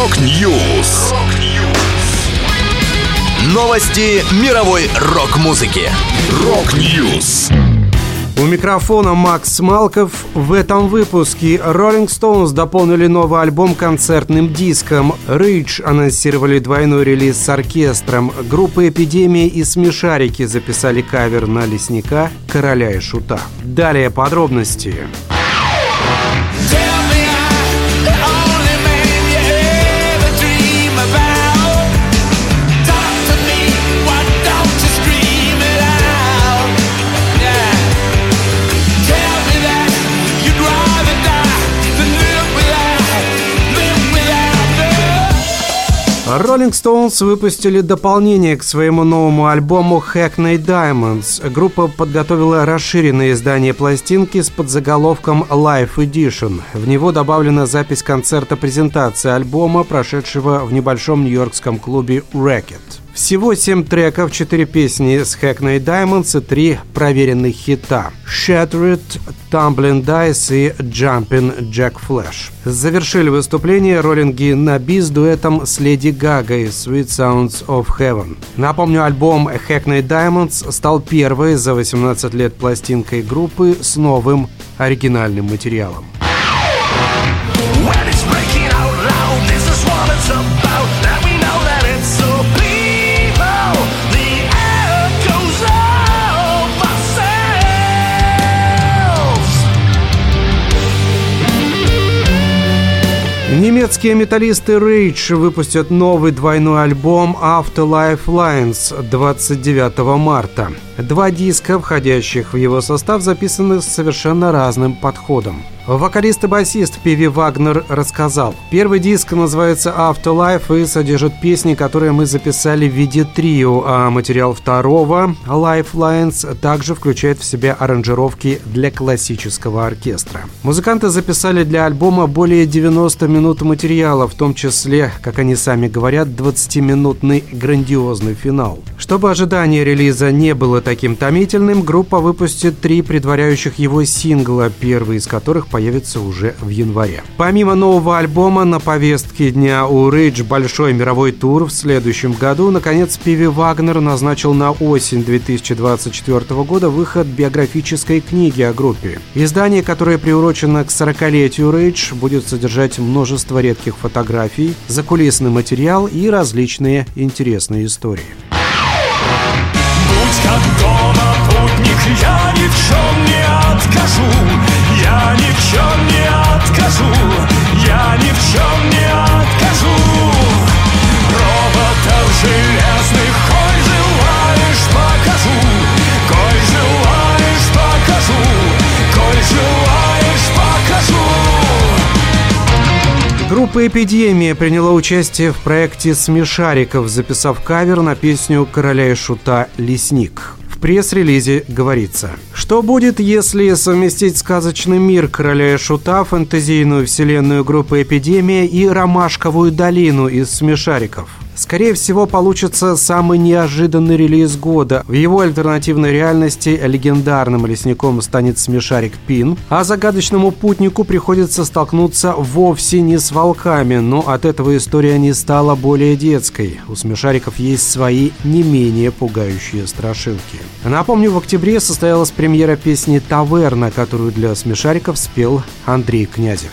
Rock News. Новости мировой рок-музыки. Rock News. У микрофона Макс Малков. В этом выпуске Rolling Stones дополнили новый альбом концертным диском. Rage анонсировали двойной релиз с оркестром. Группа «Эпидемия» и «Смешарики» записали кавер на «Лесника», «Короля и Шута». Далее подробности. Rolling Stones выпустили дополнение к своему новому альбому Hackney Diamonds. Группа подготовила расширенное издание пластинки с подзаголовком Live Edition. В него добавлена запись концерта презентации альбома, прошедшего в небольшом нью-йоркском клубе Racket. Всего семь треков, четыре песни с Hackney Diamonds и три проверенных хита Shattered, Tumbling Dice и Jumping Jack Flash. Завершили выступление роллинги на би с дуэтом с Леди Гагой Sweet Sounds of Heaven. Напомню, альбом Hackney Diamonds стал первой за 18 лет пластинкой группы с новым оригинальным материалом. Немецкие металлисты Rage выпустят новый двойной альбом Afterlife Lines 29 марта. Два диска, входящих в его состав, записаны с совершенно разным подходом. Вокалист и басист Пиви Вагнер рассказал. Первый диск называется Afterlife и содержит песни, которые мы записали в виде трио, а материал второго, Lifelines, также включает в себя аранжировки для классического оркестра. Музыканты записали для альбома более 90 минут материала, в том числе, как они сами говорят, 20-минутный грандиозный финал. Чтобы ожидание релиза не было таким томительным, группа выпустит три предваряющих его сингла, первый из которых появится появится уже в январе. Помимо нового альбома на повестке дня у Рейдж большой мировой тур в следующем году, наконец Пиви Вагнер назначил на осень 2024 года выход биографической книги о группе. Издание, которое приурочено к 40-летию Рейдж, будет содержать множество редких фотографий, закулисный материал и различные интересные истории. Будь как дома, путник, я ни в чем не откажу. Откажу, я ни в чем не откажу. Роботов железных, коль желаешь, покажу. Коль желаешь, покажу. Коль желаешь, покажу. Группа «Эпидемия» приняла участие в проекте «Смешариков», записав кавер на песню короля и шута «Лесник» пресс-релизе говорится. Что будет, если совместить сказочный мир Короля и Шута, фэнтезийную вселенную группы «Эпидемия» и Ромашковую долину из «Смешариков»? Скорее всего, получится самый неожиданный релиз года. В его альтернативной реальности легендарным лесником станет смешарик Пин, а загадочному путнику приходится столкнуться вовсе не с волками, но от этого история не стала более детской. У смешариков есть свои не менее пугающие страшилки. Напомню, в октябре состоялась премьера песни «Таверна», которую для смешариков спел Андрей Князев.